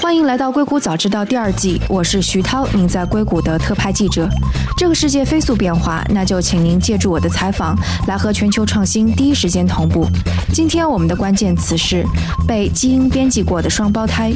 欢迎来到《硅谷早知道》第二季，我是徐涛，您在硅谷的特派记者。这个世界飞速变化，那就请您借助我的采访，来和全球创新第一时间同步。今天我们的关键词是被基因编辑过的双胞胎。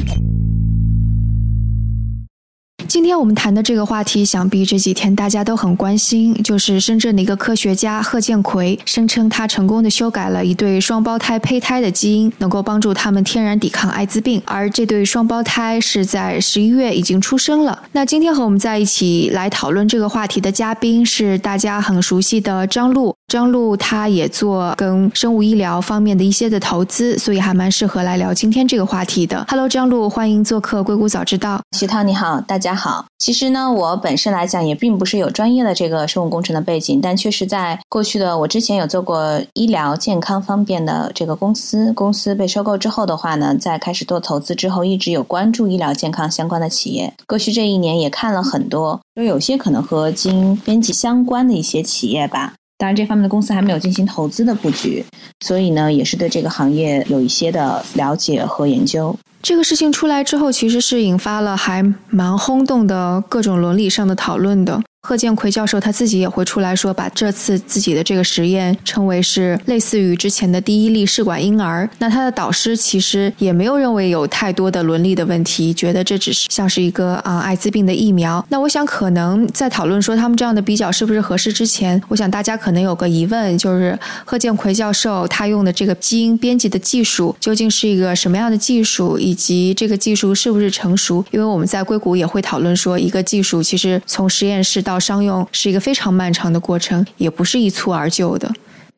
今天我们谈的这个话题，想必这几天大家都很关心，就是深圳的一个科学家贺建奎声称他成功的修改了一对双胞胎胚胎的基因，能够帮助他们天然抵抗艾滋病。而这对双胞胎是在十一月已经出生了。那今天和我们在一起来讨论这个话题的嘉宾是大家很熟悉的张璐。张璐他也做跟生物医疗方面的一些的投资，所以还蛮适合来聊今天这个话题的。Hello，张璐，欢迎做客硅谷早知道。徐涛你好，大家好。其实呢，我本身来讲也并不是有专业的这个生物工程的背景，但确实在过去的我之前有做过医疗健康方面的这个公司，公司被收购之后的话呢，在开始做投资之后，一直有关注医疗健康相关的企业。过去这一年也看了很多，就有些可能和基因编辑相关的一些企业吧。当然，这方面的公司还没有进行投资的布局，所以呢，也是对这个行业有一些的了解和研究。这个事情出来之后，其实是引发了还蛮轰动的各种伦理上的讨论的。贺建奎教授他自己也会出来说，把这次自己的这个实验称为是类似于之前的第一例试管婴儿。那他的导师其实也没有认为有太多的伦理的问题，觉得这只是像是一个啊艾滋病的疫苗。那我想可能在讨论说他们这样的比较是不是合适之前，我想大家可能有个疑问，就是贺建奎教授他用的这个基因编辑的技术究竟是一个什么样的技术，以及这个技术是不是成熟？因为我们在硅谷也会讨论说，一个技术其实从实验室到商用是一个非常漫长的过程，也不是一蹴而就的。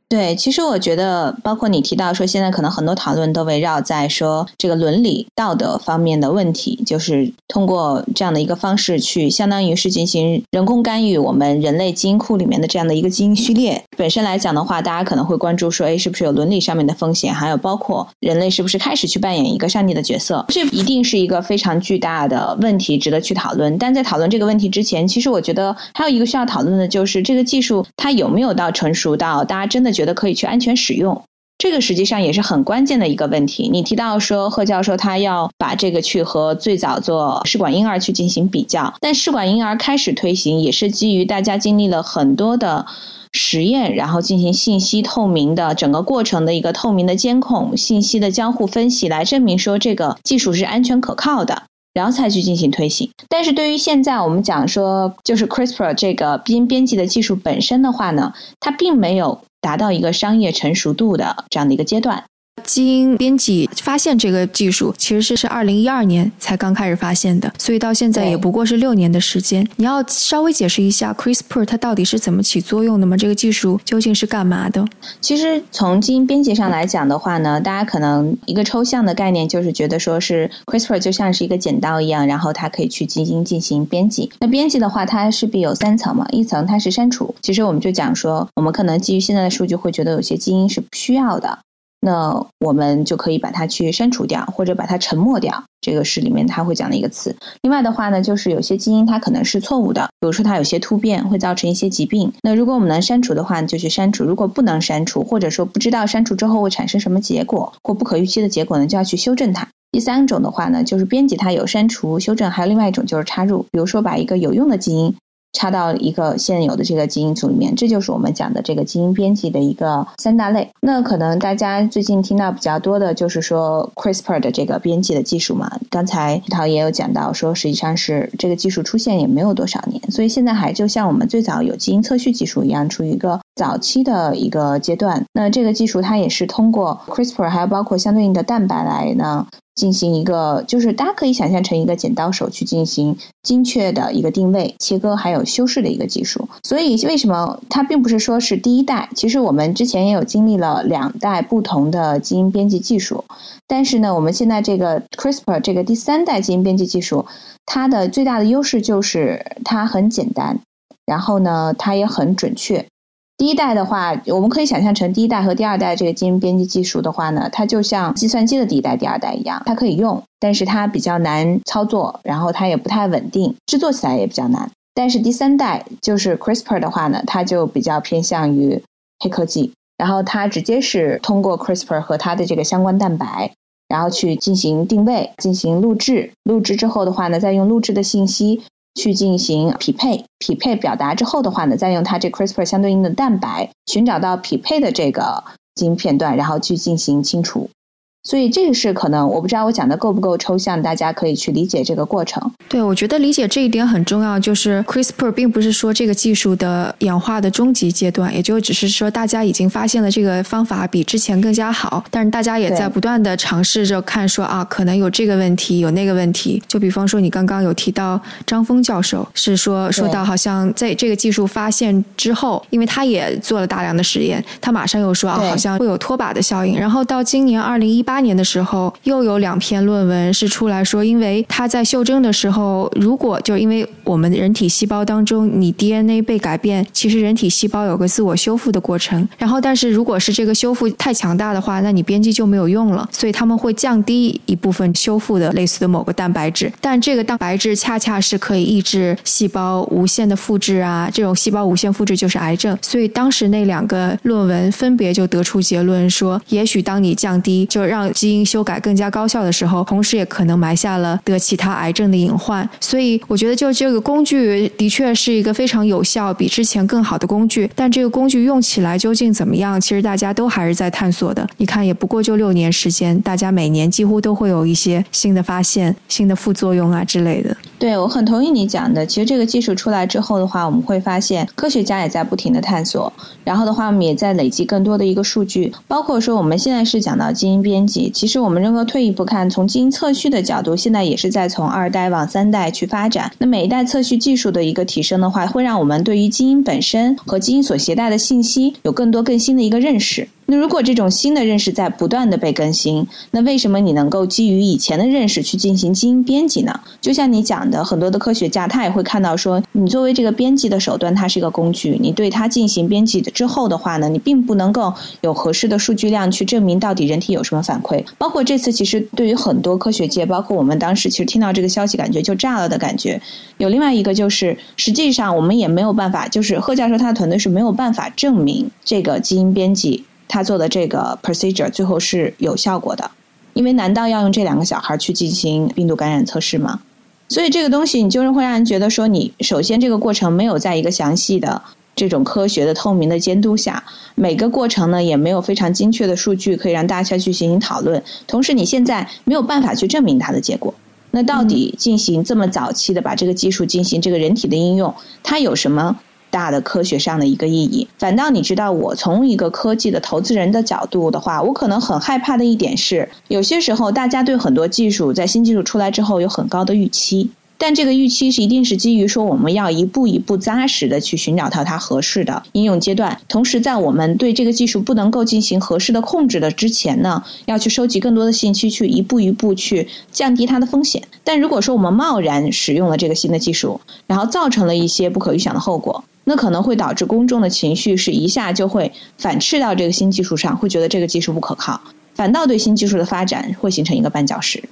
对，其实我觉得，包括你提到说，现在可能很多讨论都围绕在说这个伦理道德方面的问题，就是通过这样的一个方式去，相当于是进行人工干预我们人类基因库里面的这样的一个基因序列。本身来讲的话，大家可能会关注说，哎，是不是有伦理上面的风险？还有包括人类是不是开始去扮演一个上帝的角色？这一定是一个非常巨大的问题，值得去讨论。但在讨论这个问题之前，其实我觉得还有一个需要讨论的就是这个技术它有没有到成熟到大家真的。觉得可以去安全使用，这个实际上也是很关键的一个问题。你提到说贺教授他要把这个去和最早做试管婴儿去进行比较，但试管婴儿开始推行也是基于大家经历了很多的实验，然后进行信息透明的整个过程的一个透明的监控、信息的交互分析，来证明说这个技术是安全可靠的。然后才去进行推行，但是对于现在我们讲说，就是 CRISPR 这个基因编辑的技术本身的话呢，它并没有达到一个商业成熟度的这样的一个阶段。基因编辑发现这个技术其实是是二零一二年才刚开始发现的，所以到现在也不过是六年的时间。你要稍微解释一下 CRISPR 它到底是怎么起作用的吗？这个技术究竟是干嘛的？其实从基因编辑上来讲的话呢，大家可能一个抽象的概念就是觉得说是 CRISPR 就像是一个剪刀一样，然后它可以去基因进行编辑。那编辑的话，它势必有三层嘛，一层它是删除。其实我们就讲说，我们可能基于现在的数据会觉得有些基因是不需要的。那我们就可以把它去删除掉，或者把它沉默掉，这个是里面它会讲的一个词。另外的话呢，就是有些基因它可能是错误的，比如说它有些突变会造成一些疾病。那如果我们能删除的话，就去删除；如果不能删除，或者说不知道删除之后会产生什么结果或不可预期的结果呢，就要去修正它。第三种的话呢，就是编辑它有删除、修正，还有另外一种就是插入，比如说把一个有用的基因。插到一个现有的这个基因组里面，这就是我们讲的这个基因编辑的一个三大类。那可能大家最近听到比较多的就是说 CRISPR 的这个编辑的技术嘛。刚才陶也有讲到说，实际上是这个技术出现也没有多少年，所以现在还就像我们最早有基因测序技术一样，处于一个早期的一个阶段。那这个技术它也是通过 CRISPR，还有包括相对应的蛋白来呢。进行一个，就是大家可以想象成一个剪刀手去进行精确的一个定位、切割还有修饰的一个技术。所以为什么它并不是说是第一代？其实我们之前也有经历了两代不同的基因编辑技术，但是呢，我们现在这个 CRISPR 这个第三代基因编辑技术，它的最大的优势就是它很简单，然后呢，它也很准确。第一代的话，我们可以想象成第一代和第二代这个基因编辑技术的话呢，它就像计算机的第一代、第二代一样，它可以用，但是它比较难操作，然后它也不太稳定，制作起来也比较难。但是第三代就是 CRISPR 的话呢，它就比较偏向于黑科技，然后它直接是通过 CRISPR 和它的这个相关蛋白，然后去进行定位、进行录制。录制之后的话呢，再用录制的信息去进行匹配。匹配表达之后的话呢，再用它这 CRISPR 相对应的蛋白寻找到匹配的这个基因片段，然后去进行清除。所以这个是可能，我不知道我讲的够不够抽象，大家可以去理解这个过程。对，我觉得理解这一点很重要。就是 CRISPR 并不是说这个技术的演化的终极阶段，也就只是说大家已经发现了这个方法比之前更加好，但是大家也在不断的尝试着看说啊，可能有这个问题，有那个问题。就比方说你刚刚有提到张峰教授是说说到好像在这个技术发现之后，因为他也做了大量的实验，他马上又说啊，好像会有拖把的效应。然后到今年二零一八年的时候，又有两篇论文是出来说，因为他在修正的时候，如果就因为我们人体细胞当中，你 DNA 被改变，其实人体细胞有个自我修复的过程。然后，但是如果是这个修复太强大的话，那你编辑就没有用了。所以他们会降低一部分修复的类似的某个蛋白质，但这个蛋白质恰恰是可以抑制细胞无限的复制啊，这种细胞无限复制就是癌症。所以当时那两个论文分别就得出结论说，也许当你降低，就让让基因修改更加高效的时候，同时也可能埋下了得其他癌症的隐患。所以我觉得，就这个工具的确是一个非常有效、比之前更好的工具。但这个工具用起来究竟怎么样，其实大家都还是在探索的。你看，也不过就六年时间，大家每年几乎都会有一些新的发现、新的副作用啊之类的。对，我很同意你讲的。其实这个技术出来之后的话，我们会发现科学家也在不停的探索，然后的话，我们也在累积更多的一个数据。包括说，我们现在是讲到基因编其实我们任何退一步看，从基因测序的角度，现在也是在从二代往三代去发展。那每一代测序技术的一个提升的话，会让我们对于基因本身和基因所携带的信息有更多更新的一个认识。那如果这种新的认识在不断的被更新，那为什么你能够基于以前的认识去进行基因编辑呢？就像你讲的，很多的科学家他也会看到说，你作为这个编辑的手段，它是一个工具，你对它进行编辑之后的话呢，你并不能够有合适的数据量去证明到底人体有什么反馈。包括这次其实对于很多科学界，包括我们当时其实听到这个消息，感觉就炸了的感觉。有另外一个就是，实际上我们也没有办法，就是贺教授他的团队是没有办法证明这个基因编辑。他做的这个 procedure 最后是有效果的，因为难道要用这两个小孩去进行病毒感染测试吗？所以这个东西你就是会让人觉得说，你首先这个过程没有在一个详细的这种科学的透明的监督下，每个过程呢也没有非常精确的数据可以让大家去进行讨论，同时你现在没有办法去证明它的结果。那到底进行这么早期的把这个技术进行这个人体的应用，它有什么？大的科学上的一个意义，反倒你知道，我从一个科技的投资人的角度的话，我可能很害怕的一点是，有些时候大家对很多技术在新技术出来之后有很高的预期，但这个预期是一定是基于说我们要一步一步扎实的去寻找到它合适的应用阶段，同时在我们对这个技术不能够进行合适的控制的之前呢，要去收集更多的信息，去一步一步去降低它的风险。但如果说我们贸然使用了这个新的技术，然后造成了一些不可预想的后果。那可能会导致公众的情绪是一下就会反斥到这个新技术上，会觉得这个技术不可靠，反倒对新技术的发展会形成一个绊脚石。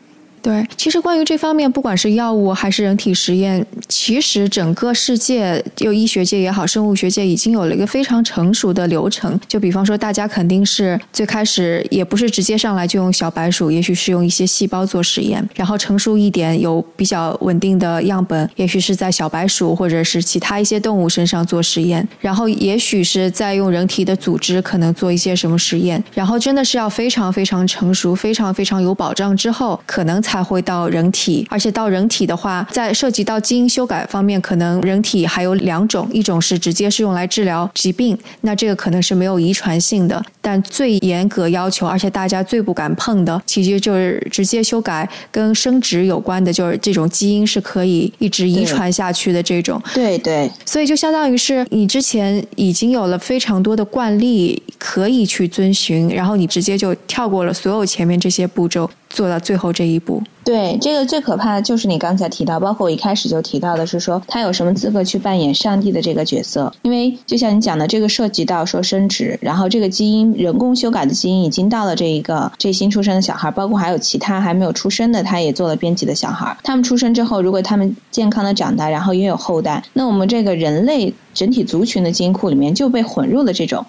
对，其实关于这方面，不管是药物还是人体实验，其实整个世界，就医学界也好，生物学界已经有了一个非常成熟的流程。就比方说，大家肯定是最开始也不是直接上来就用小白鼠，也许是用一些细胞做实验，然后成熟一点，有比较稳定的样本，也许是在小白鼠或者是其他一些动物身上做实验，然后也许是在用人体的组织可能做一些什么实验，然后真的是要非常非常成熟、非常非常有保障之后，可能才。才会到人体，而且到人体的话，在涉及到基因修改方面，可能人体还有两种，一种是直接是用来治疗疾病，那这个可能是没有遗传性的，但最严格要求，而且大家最不敢碰的，其实就是直接修改跟生殖有关的，就是这种基因是可以一直遗传下去的这种。对对，所以就相当于是你之前已经有了非常多的惯例可以去遵循，然后你直接就跳过了所有前面这些步骤。做到最后这一步，对这个最可怕的就是你刚才提到，包括我一开始就提到的是说，他有什么资格去扮演上帝的这个角色？因为就像你讲的，这个涉及到说生殖，然后这个基因人工修改的基因已经到了这一个这新出生的小孩，包括还有其他还没有出生的，他也做了编辑的小孩。他们出生之后，如果他们健康的长大，然后也有后代，那我们这个人类整体族群的基因库里面就被混入了这种。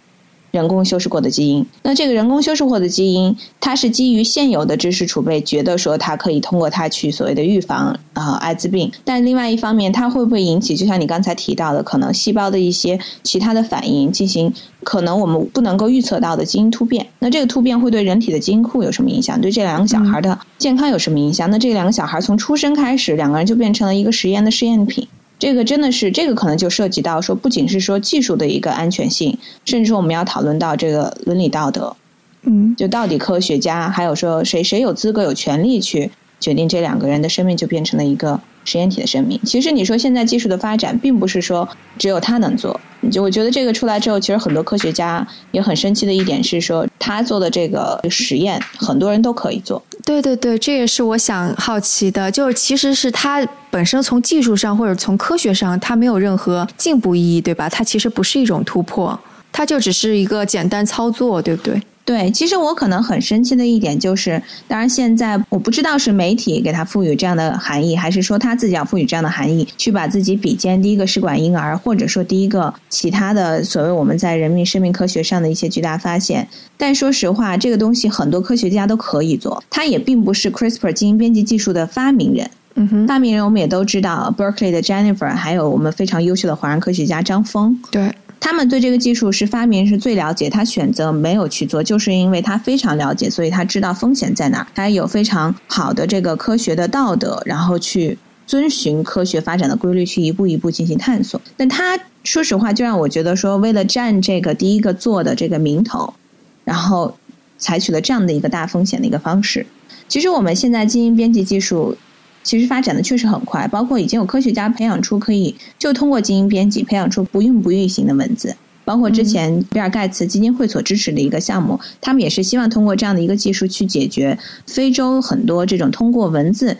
人工修饰过的基因。那这个人工修饰过的基因，它是基于现有的知识储备，觉得说它可以通过它去所谓的预防啊艾滋病。但另外一方面，它会不会引起，就像你刚才提到的，可能细胞的一些其他的反应，进行可能我们不能够预测到的基因突变？那这个突变会对人体的基因库有什么影响？对这两个小孩的健康有什么影响？那这两个小孩从出生开始，两个人就变成了一个实验的试验品。这个真的是，这个可能就涉及到说，不仅是说技术的一个安全性，甚至说我们要讨论到这个伦理道德，嗯，就到底科学家还有说谁谁有资格有权利去决定这两个人的生命就变成了一个实验体的生命。其实你说现在技术的发展，并不是说只有他能做。就我觉得这个出来之后，其实很多科学家也很生气的一点是说，他做的这个实验，很多人都可以做。对对对，这也是我想好奇的，就是其实是它本身从技术上或者从科学上，它没有任何进步意义，对吧？它其实不是一种突破，它就只是一个简单操作，对不对？对，其实我可能很生气的一点就是，当然现在我不知道是媒体给他赋予这样的含义，还是说他自己要赋予这样的含义，去把自己比肩第一个试管婴儿，或者说第一个其他的所谓我们在人民生命科学上的一些巨大发现。但说实话，这个东西很多科学家都可以做，他也并不是 CRISPR 基因编辑技术的发明人。嗯哼，发明人我们也都知道，Berkeley 的 Jennifer，还有我们非常优秀的华人科学家张峰。对。他们对这个技术是发明是最了解，他选择没有去做，就是因为他非常了解，所以他知道风险在哪，他有非常好的这个科学的道德，然后去遵循科学发展的规律，去一步一步进行探索。但他说实话，就让我觉得说，为了占这个第一个做的这个名头，然后采取了这样的一个大风险的一个方式。其实我们现在基因编辑技术。其实发展的确实很快，包括已经有科学家培养出可以就通过基因编辑培养出不孕不育型的蚊子，包括之前比尔盖茨基金会所支持的一个项目，他们也是希望通过这样的一个技术去解决非洲很多这种通过蚊子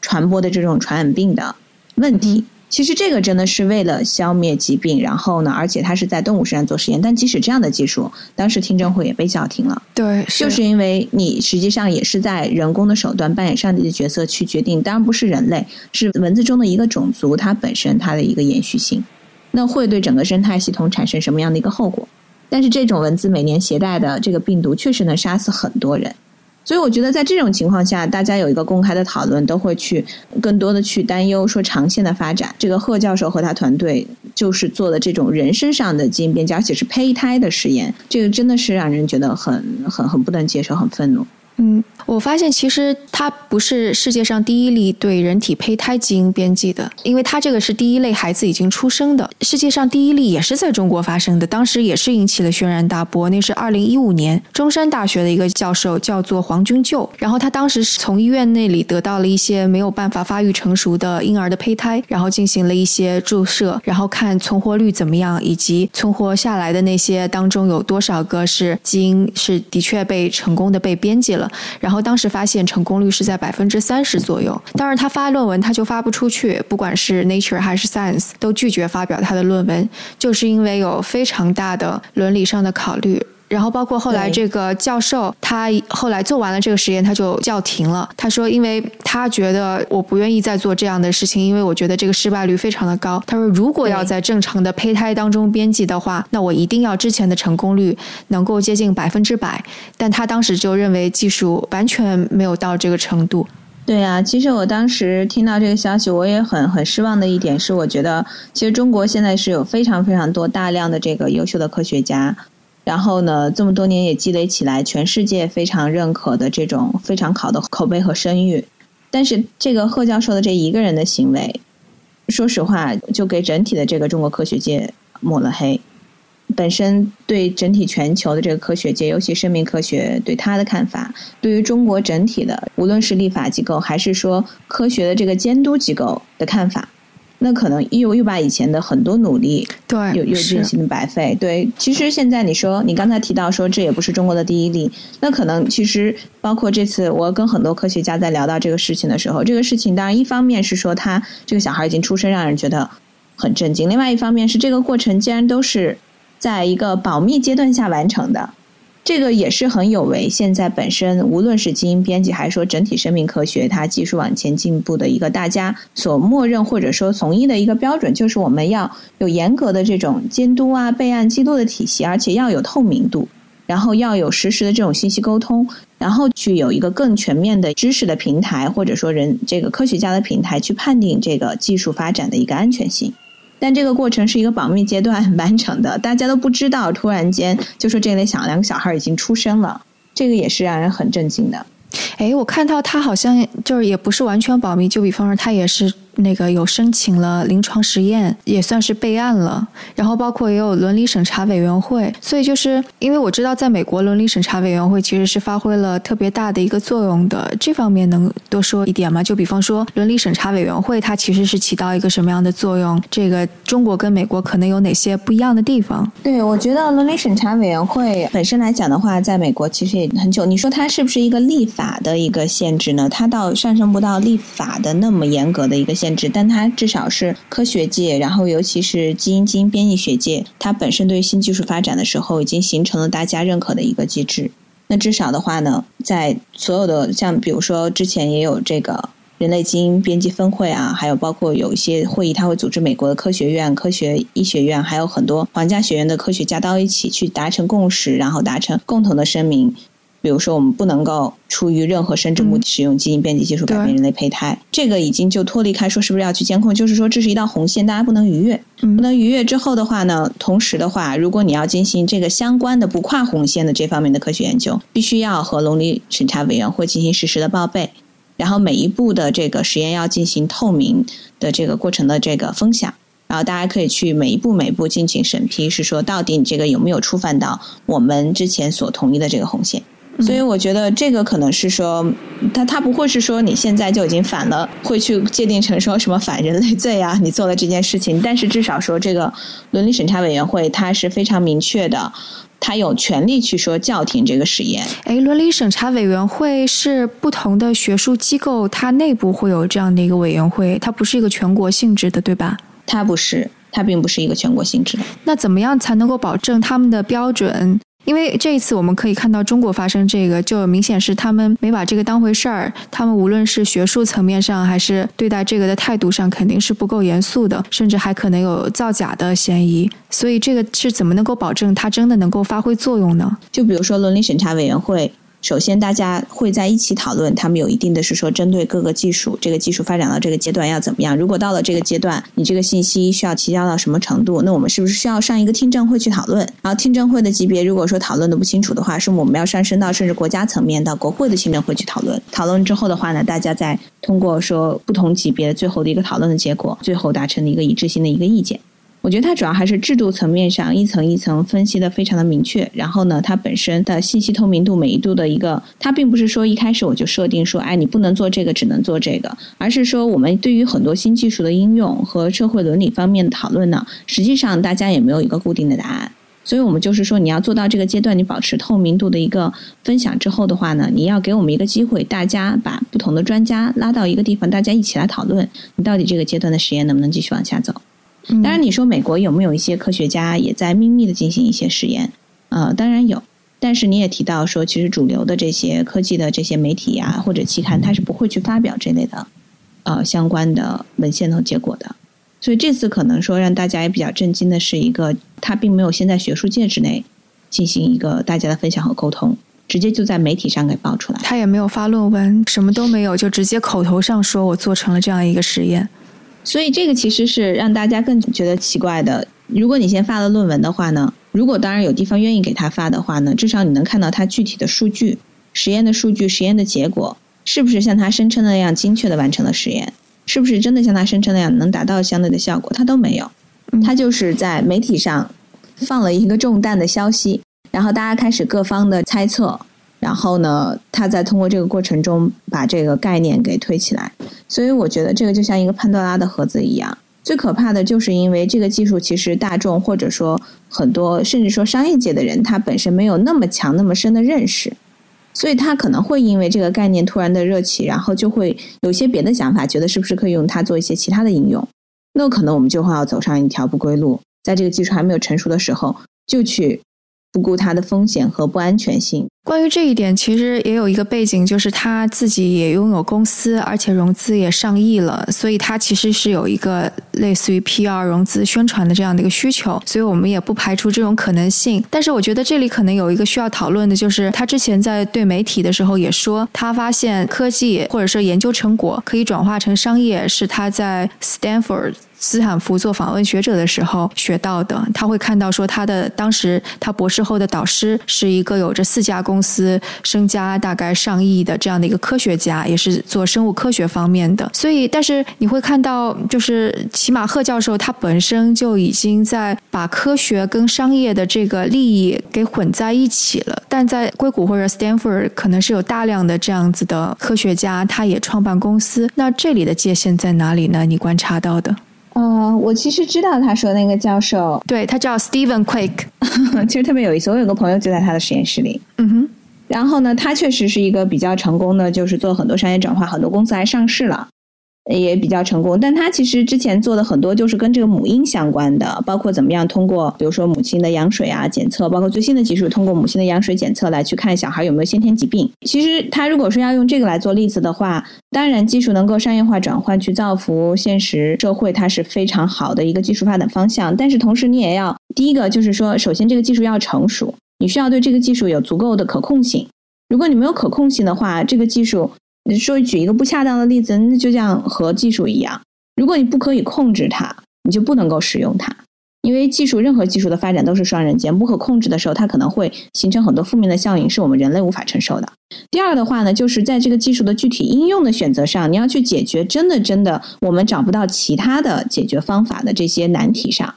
传播的这种传染病的问题。其实这个真的是为了消灭疾病，然后呢，而且它是在动物身上做实验。但即使这样的技术，当时听证会也被叫停了。对，就是因为你实际上也是在人工的手段扮演上帝的角色去决定，当然不是人类，是蚊子中的一个种族，它本身它的一个延续性，那会对整个生态系统产生什么样的一个后果？但是这种蚊子每年携带的这个病毒确实能杀死很多人。所以我觉得，在这种情况下，大家有一个公开的讨论，都会去更多的去担忧说长线的发展。这个贺教授和他团队就是做的这种人身上的基因编辑，而且是胚胎的实验，这个真的是让人觉得很很很不能接受，很愤怒。嗯，我发现其实它不是世界上第一例对人体胚胎基因编辑的，因为它这个是第一类孩子已经出生的。世界上第一例也是在中国发生的，当时也是引起了轩然大波。那是二零一五年，中山大学的一个教授叫做黄君旧，然后他当时是从医院那里得到了一些没有办法发育成熟的婴儿的胚胎，然后进行了一些注射，然后看存活率怎么样，以及存活下来的那些当中有多少个是基因是的确被成功的被编辑了。然后当时发现成功率是在百分之三十左右，当然他发论文他就发不出去，不管是 Nature 还是 Science 都拒绝发表他的论文，就是因为有非常大的伦理上的考虑。然后包括后来这个教授，他后来做完了这个实验，他就叫停了。他说，因为他觉得我不愿意再做这样的事情，因为我觉得这个失败率非常的高。他说，如果要在正常的胚胎当中编辑的话，那我一定要之前的成功率能够接近百分之百。但他当时就认为技术完全没有到这个程度。对啊，其实我当时听到这个消息，我也很很失望的一点是，我觉得其实中国现在是有非常非常多大量的这个优秀的科学家。然后呢，这么多年也积累起来，全世界非常认可的这种非常好的口碑和声誉。但是这个贺教授的这一个人的行为，说实话，就给整体的这个中国科学界抹了黑。本身对整体全球的这个科学界，尤其生命科学对他的看法，对于中国整体的，无论是立法机构还是说科学的这个监督机构的看法。那可能又又把以前的很多努力，对，又又进行了白费。对，其实现在你说，你刚才提到说这也不是中国的第一例，那可能其实包括这次我跟很多科学家在聊到这个事情的时候，这个事情当然一方面是说他这个小孩已经出生，让人觉得很震惊；另外一方面是这个过程竟然都是在一个保密阶段下完成的。这个也是很有为现在本身无论是基因编辑还是说整体生命科学，它技术往前进步的一个大家所默认或者说从一的一个标准，就是我们要有严格的这种监督啊、备案记录的体系，而且要有透明度，然后要有实时的这种信息沟通，然后去有一个更全面的知识的平台，或者说人这个科学家的平台去判定这个技术发展的一个安全性。但这个过程是一个保密阶段完成的，大家都不知道，突然间就说这类小两个小孩已经出生了，这个也是让人很震惊的。哎，我看到他好像就是也不是完全保密，就比方说他也是。那个有申请了临床实验，也算是备案了。然后包括也有伦理审查委员会，所以就是因为我知道，在美国伦理审查委员会其实是发挥了特别大的一个作用的。这方面能多说一点吗？就比方说伦理审查委员会它其实是起到一个什么样的作用？这个中国跟美国可能有哪些不一样的地方？对，我觉得伦理审查委员会本身来讲的话，在美国其实也很久。你说它是不是一个立法的一个限制呢？它倒上升不到立法的那么严格的一个限。但它至少是科学界，然后尤其是基因基因编辑学界，它本身对新技术发展的时候，已经形成了大家认可的一个机制。那至少的话呢，在所有的像比如说之前也有这个人类基因编辑分会啊，还有包括有一些会议，它会组织美国的科学院、科学医学院，还有很多皇家学院的科学家到一起去达成共识，然后达成共同的声明。比如说，我们不能够出于任何生殖目的使用基因编辑技术改变人类胚胎，这个已经就脱离开说是不是要去监控，就是说这是一道红线，大家不能逾越。不能逾越之后的话呢，同时的话，如果你要进行这个相关的不跨红线的这方面的科学研究，必须要和伦理审查委员会进行实时的报备，然后每一步的这个实验要进行透明的这个过程的这个分享，然后大家可以去每一步每一步进行审批，是说到底你这个有没有触犯到我们之前所同意的这个红线。所以我觉得这个可能是说，他他不会是说你现在就已经反了，会去界定成说什么反人类罪啊？你做了这件事情，但是至少说这个伦理审查委员会它是非常明确的，它有权利去说叫停这个实验。哎，伦理审查委员会是不同的学术机构，它内部会有这样的一个委员会，它不是一个全国性质的，对吧？它不是，它并不是一个全国性质的。那怎么样才能够保证他们的标准？因为这一次我们可以看到中国发生这个，就明显是他们没把这个当回事儿。他们无论是学术层面上，还是对待这个的态度上，肯定是不够严肃的，甚至还可能有造假的嫌疑。所以这个是怎么能够保证它真的能够发挥作用呢？就比如说伦理审查委员会。首先，大家会在一起讨论，他们有一定的是说，针对各个技术，这个技术发展到这个阶段要怎么样？如果到了这个阶段，你这个信息需要提交到什么程度？那我们是不是需要上一个听证会去讨论？然后听证会的级别，如果说讨论的不清楚的话，是我们要上升到甚至国家层面到国会的听证会去讨论。讨论之后的话呢，大家再通过说不同级别最后的一个讨论的结果，最后达成的一个一致性的一个意见。我觉得它主要还是制度层面上一层一层分析的非常的明确，然后呢，它本身的信息透明度每一度的一个，它并不是说一开始我就设定说，哎，你不能做这个，只能做这个，而是说我们对于很多新技术的应用和社会伦理方面的讨论呢，实际上大家也没有一个固定的答案，所以我们就是说，你要做到这个阶段，你保持透明度的一个分享之后的话呢，你要给我们一个机会，大家把不同的专家拉到一个地方，大家一起来讨论，你到底这个阶段的实验能不能继续往下走。当然，你说美国有没有一些科学家也在秘密的进行一些实验？呃，当然有。但是你也提到说，其实主流的这些科技的这些媒体呀或者期刊，它是不会去发表这类的呃相关的文献和结果的。所以这次可能说让大家也比较震惊的是一个，它并没有先在学术界之内进行一个大家的分享和沟通，直接就在媒体上给爆出来。他也没有发论文，什么都没有，就直接口头上说我做成了这样一个实验。所以这个其实是让大家更觉得奇怪的。如果你先发了论文的话呢，如果当然有地方愿意给他发的话呢，至少你能看到他具体的数据、实验的数据、实验的结果，是不是像他声称的那样精确的完成了实验？是不是真的像他声称那样能达到相对的效果？他都没有，他就是在媒体上放了一个重担的消息，然后大家开始各方的猜测。然后呢，他在通过这个过程中把这个概念给推起来，所以我觉得这个就像一个潘多拉的盒子一样。最可怕的就是因为这个技术其实大众或者说很多甚至说商业界的人，他本身没有那么强那么深的认识，所以他可能会因为这个概念突然的热起，然后就会有些别的想法，觉得是不是可以用它做一些其他的应用？那可能我们就会要走上一条不归路，在这个技术还没有成熟的时候就去。不顾它的风险和不安全性。关于这一点，其实也有一个背景，就是他自己也拥有公司，而且融资也上亿了，所以他其实是有一个类似于 PR 融资宣传的这样的一个需求，所以我们也不排除这种可能性。但是我觉得这里可能有一个需要讨论的，就是他之前在对媒体的时候也说，他发现科技或者说研究成果可以转化成商业，是他在 Stanford。斯坦福做访问学者的时候学到的，他会看到说他的当时他博士后的导师是一个有着四家公司、身家大概上亿的这样的一个科学家，也是做生物科学方面的。所以，但是你会看到，就是齐马赫教授他本身就已经在把科学跟商业的这个利益给混在一起了。但在硅谷或者 Stanford 可能是有大量的这样子的科学家，他也创办公司。那这里的界限在哪里呢？你观察到的？嗯，我其实知道他说那个教授，对他叫 Stephen Quick，其实特别有意思。我有个朋友就在他的实验室里，嗯哼。然后呢，他确实是一个比较成功的，就是做很多商业转化，很多公司还上市了。也比较成功，但他其实之前做的很多就是跟这个母婴相关的，包括怎么样通过，比如说母亲的羊水啊检测，包括最新的技术，通过母亲的羊水检测来去看小孩有没有先天疾病。其实他如果说要用这个来做例子的话，当然技术能够商业化转换去造福现实社会，它是非常好的一个技术发展方向。但是同时你也要第一个就是说，首先这个技术要成熟，你需要对这个技术有足够的可控性。如果你没有可控性的话，这个技术。你说举一个不恰当的例子，那就像和技术一样，如果你不可以控制它，你就不能够使用它。因为技术任何技术的发展都是双刃剑，不可控制的时候，它可能会形成很多负面的效应，是我们人类无法承受的。第二的话呢，就是在这个技术的具体应用的选择上，你要去解决真的真的我们找不到其他的解决方法的这些难题上。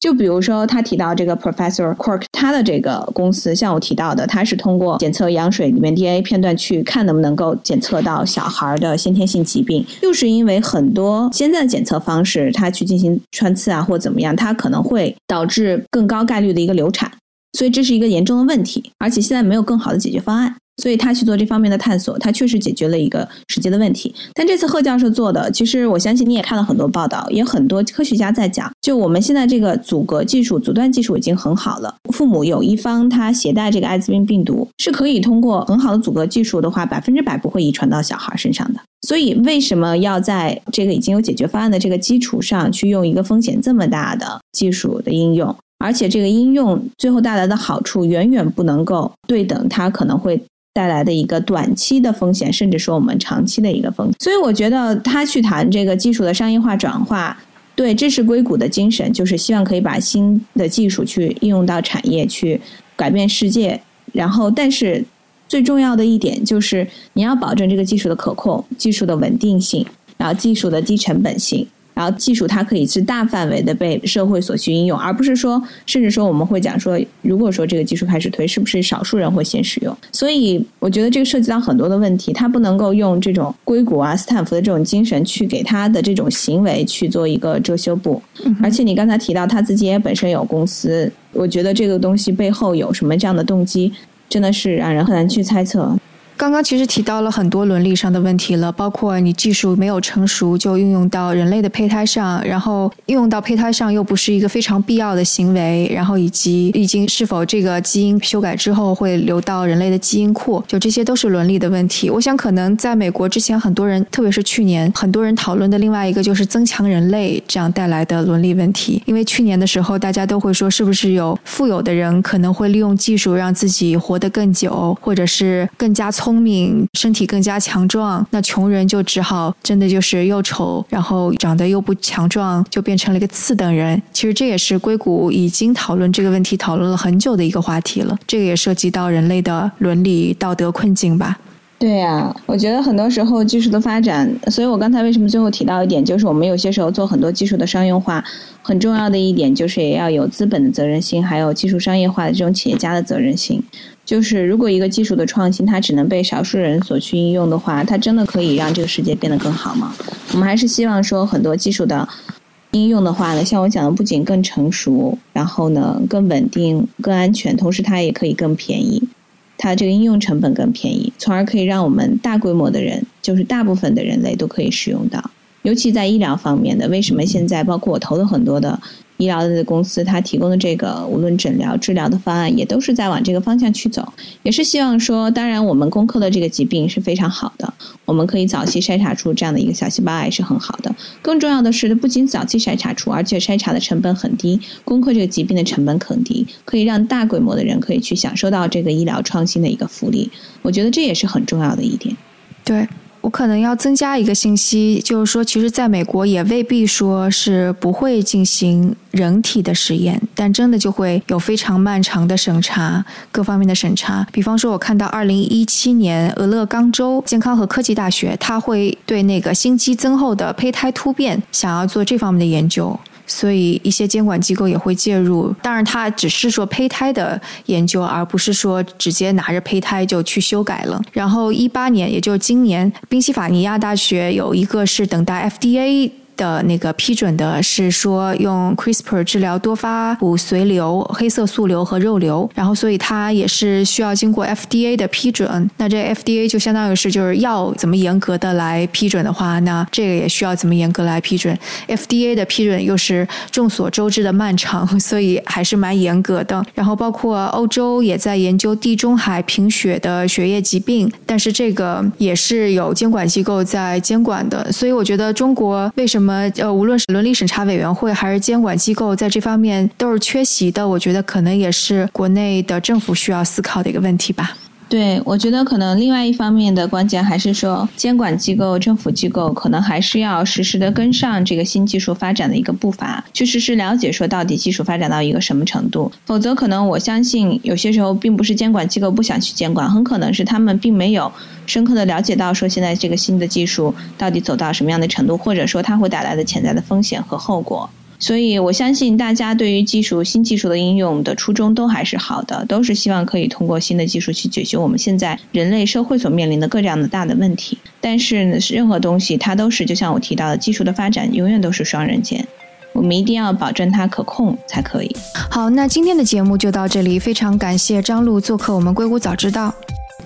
就比如说，他提到这个 Professor Quirk，他的这个公司，像我提到的，他是通过检测羊水里面 DNA 片段去看能不能够检测到小孩的先天性疾病。就是因为很多现在的检测方式，它去进行穿刺啊或怎么样，它可能会导致更高概率的一个流产，所以这是一个严重的问题，而且现在没有更好的解决方案。所以他去做这方面的探索，他确实解决了一个实际的问题。但这次贺教授做的，其实我相信你也看了很多报道，也很多科学家在讲，就我们现在这个阻隔技术、阻断技术已经很好了。父母有一方他携带这个艾滋病病毒，是可以通过很好的阻隔技术的话，百分之百不会遗传到小孩身上的。所以为什么要在这个已经有解决方案的这个基础上去用一个风险这么大的技术的应用？而且这个应用最后带来的好处远远不能够对等它可能会。带来的一个短期的风险，甚至说我们长期的一个风险，所以我觉得他去谈这个技术的商业化转化，对，这是硅谷的精神，就是希望可以把新的技术去应用到产业，去改变世界。然后，但是最重要的一点就是你要保证这个技术的可控、技术的稳定性，然后技术的低成本性。然后技术它可以是大范围的被社会所去应用，而不是说，甚至说我们会讲说，如果说这个技术开始推，是不是少数人会先使用？所以我觉得这个涉及到很多的问题，它不能够用这种硅谷啊、斯坦福的这种精神去给他的这种行为去做一个遮羞布。而且你刚才提到他自己也本身有公司，我觉得这个东西背后有什么这样的动机，真的是让人很难去猜测。刚刚其实提到了很多伦理上的问题了，包括你技术没有成熟就运用到人类的胚胎上，然后运用到胚胎上又不是一个非常必要的行为，然后以及已经是否这个基因修改之后会流到人类的基因库，就这些都是伦理的问题。我想可能在美国之前很多人，特别是去年很多人讨论的另外一个就是增强人类这样带来的伦理问题，因为去年的时候大家都会说是不是有富有的人可能会利用技术让自己活得更久，或者是更加聪。聪明，身体更加强壮，那穷人就只好真的就是又丑，然后长得又不强壮，就变成了一个次等人。其实这也是硅谷已经讨论这个问题讨论了很久的一个话题了。这个也涉及到人类的伦理道德困境吧？对呀，我觉得很多时候技术的发展，所以我刚才为什么最后提到一点，就是我们有些时候做很多技术的商用化，很重要的一点就是也要有资本的责任心，还有技术商业化的这种企业家的责任心。就是如果一个技术的创新，它只能被少数人所去应用的话，它真的可以让这个世界变得更好吗？我们还是希望说，很多技术的应用的话呢，像我讲的，不仅更成熟，然后呢更稳定、更安全，同时它也可以更便宜，它这个应用成本更便宜，从而可以让我们大规模的人，就是大部分的人类都可以使用到。尤其在医疗方面的，为什么现在包括我投了很多的。医疗的公司，它提供的这个无论诊疗、治疗的方案，也都是在往这个方向去走，也是希望说，当然我们攻克的这个疾病是非常好的，我们可以早期筛查出这样的一个小细胞癌是很好的。更重要的是，它不仅早期筛查出，而且筛查的成本很低，攻克这个疾病的成本很低，可以让大规模的人可以去享受到这个医疗创新的一个福利。我觉得这也是很重要的一点。对。我可能要增加一个信息，就是说，其实在美国也未必说是不会进行人体的实验，但真的就会有非常漫长的审查，各方面的审查。比方说，我看到二零一七年俄勒冈州健康和科技大学，他会对那个心肌增厚的胚胎突变，想要做这方面的研究。所以一些监管机构也会介入，当然它只是说胚胎的研究，而不是说直接拿着胚胎就去修改了。然后一八年，也就是今年，宾夕法尼亚大学有一个是等待 FDA。的那个批准的是说用 CRISPR 治疗多发骨髓瘤、黑色素瘤和肉瘤，然后所以它也是需要经过 FDA 的批准。那这 FDA 就相当于是就是要怎么严格的来批准的话，那这个也需要怎么严格来批准。FDA 的批准又是众所周知的漫长，所以还是蛮严格的。然后包括欧洲也在研究地中海贫血的血液疾病，但是这个也是有监管机构在监管的。所以我觉得中国为什么？么呃，无论是伦理审查委员会还是监管机构，在这方面都是缺席的。我觉得可能也是国内的政府需要思考的一个问题吧。对，我觉得可能另外一方面的关键还是说，监管机构、政府机构可能还是要实时的跟上这个新技术发展的一个步伐，去实时了解说到底技术发展到一个什么程度。否则，可能我相信有些时候并不是监管机构不想去监管，很可能是他们并没有深刻的了解到说现在这个新的技术到底走到什么样的程度，或者说它会带来的潜在的风险和后果。所以，我相信大家对于技术、新技术的应用的初衷都还是好的，都是希望可以通过新的技术去解决我们现在人类社会所面临的各这样的大的问题。但是，任何东西它都是就像我提到的，技术的发展永远都是双刃剑，我们一定要保证它可控才可以。好，那今天的节目就到这里，非常感谢张璐做客我们硅谷早知道。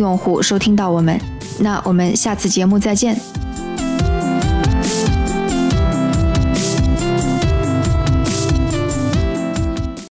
用户收听到我们。那我们下次节目再见。